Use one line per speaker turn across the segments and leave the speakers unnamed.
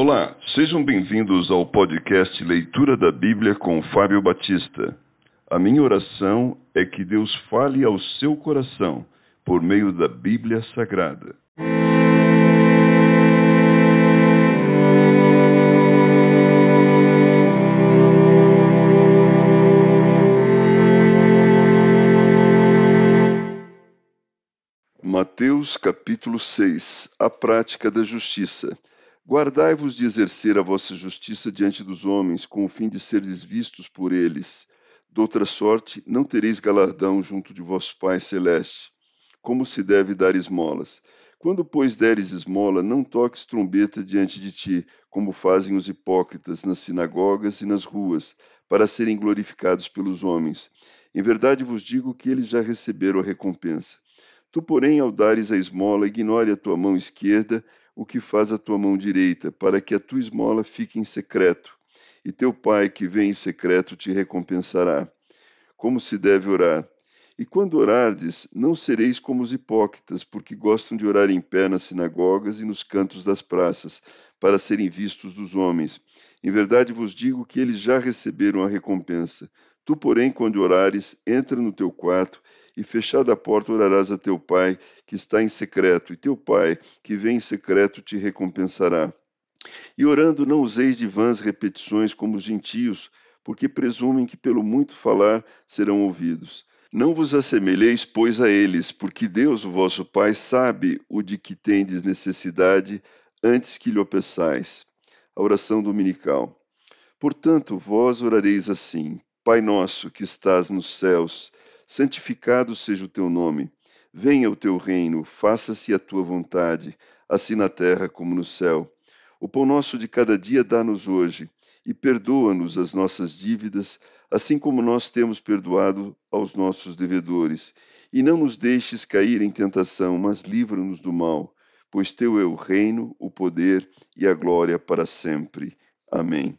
Olá, sejam bem-vindos ao podcast Leitura da Bíblia com Fábio Batista. A minha oração é que Deus fale ao seu coração por meio da Bíblia Sagrada. Mateus capítulo 6 A prática da justiça. Guardai-vos de exercer a vossa justiça diante dos homens, com o fim de seres vistos por eles. Doutra sorte, não tereis galardão junto de vosso Pai celeste. Como se deve dar esmolas? Quando, pois, deres esmola, não toques trombeta diante de ti, como fazem os hipócritas nas sinagogas e nas ruas, para serem glorificados pelos homens. Em verdade vos digo que eles já receberam a recompensa. Tu, porém, ao dares a esmola, ignore a tua mão esquerda o que faz a tua mão direita, para que a tua esmola fique em secreto, e teu pai que vem em secreto te recompensará. Como se deve orar? E quando orardes, não sereis como os hipócritas, porque gostam de orar em pé nas sinagogas e nos cantos das praças, para serem vistos dos homens. Em verdade vos digo que eles já receberam a recompensa. Tu, porém, quando orares, entra no teu quarto e fechada a porta orarás a teu pai que está em secreto, e teu pai que vem em secreto te recompensará. E orando não useis de vãs repetições como os gentios, porque presumem que pelo muito falar serão ouvidos. Não vos assemelheis, pois, a eles, porque Deus, o vosso Pai, sabe o de que tendes necessidade antes que lhe o peçais. A oração dominical. Portanto, vós orareis assim: Pai nosso que estás nos céus, santificado seja o teu nome. Venha o teu reino, faça-se a tua vontade, assim na terra como no céu. O pão nosso de cada dia dá-nos hoje, e perdoa-nos as nossas dívidas, assim como nós temos perdoado aos nossos devedores. E não nos deixes cair em tentação, mas livra-nos do mal, pois teu é o reino, o poder e a glória para sempre. Amém.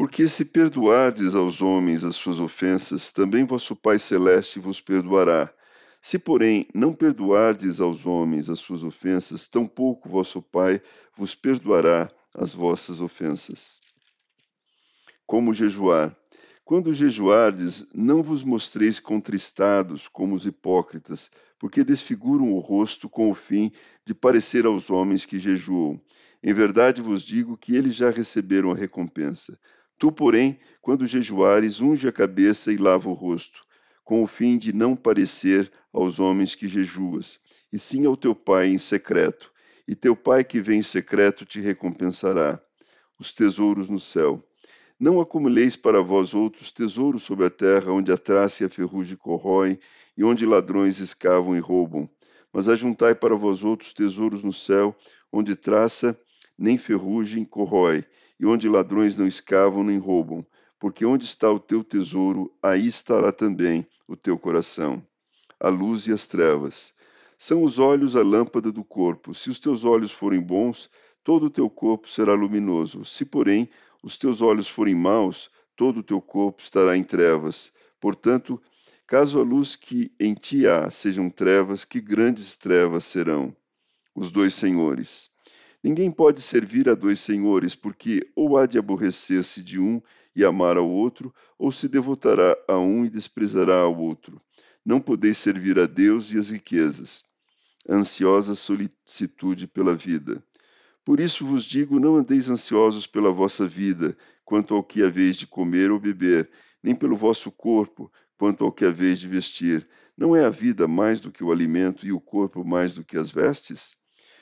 Porque se perdoardes aos homens as suas ofensas, também vosso Pai Celeste vos perdoará. Se, porém, não perdoardes aos homens as suas ofensas, tampouco vosso Pai vos perdoará as vossas ofensas. Como jejuar? Quando jejuardes, não vos mostreis contristados como os hipócritas, porque desfiguram o rosto com o fim de parecer aos homens que jejuam. Em verdade vos digo que eles já receberam a recompensa. Tu, porém, quando jejuares, unge a cabeça e lava o rosto, com o fim de não parecer aos homens que jejuas, e sim ao teu pai em secreto, e teu pai que vem em secreto te recompensará. Os tesouros no céu. Não acumuleis para vós outros tesouros sobre a terra, onde a traça e a ferrugem corroem, e onde ladrões escavam e roubam. Mas ajuntai para vós outros tesouros no céu, onde traça nem ferrugem corrói, e onde ladrões não escavam nem roubam, porque onde está o teu tesouro, aí estará também o teu coração. A luz e as trevas. São os olhos a lâmpada do corpo. Se os teus olhos forem bons, todo o teu corpo será luminoso. Se, porém, os teus olhos forem maus, todo o teu corpo estará em trevas. Portanto, caso a luz que em ti há sejam trevas, que grandes trevas serão. Os dois senhores. Ninguém pode servir a dois senhores, porque ou há de aborrecer-se de um e amar ao outro, ou se devotará a um e desprezará ao outro. Não podeis servir a Deus e as riquezas. Ansiosa solicitude pela vida. Por isso vos digo: não andeis ansiosos pela vossa vida, quanto ao que haveis de comer ou beber, nem pelo vosso corpo, quanto ao que haveis de vestir. Não é a vida mais do que o alimento e o corpo mais do que as vestes?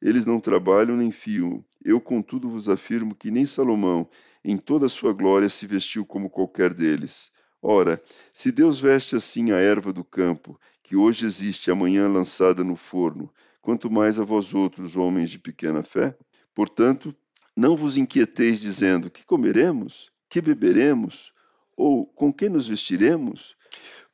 eles não trabalham nem fiam. Eu, contudo, vos afirmo que nem Salomão, em toda a sua glória, se vestiu como qualquer deles. Ora, se Deus veste assim a erva do campo, que hoje existe e amanhã lançada no forno, quanto mais a vós outros, homens de pequena fé? Portanto, não vos inquieteis dizendo: que comeremos? Que beberemos? Ou com que nos vestiremos?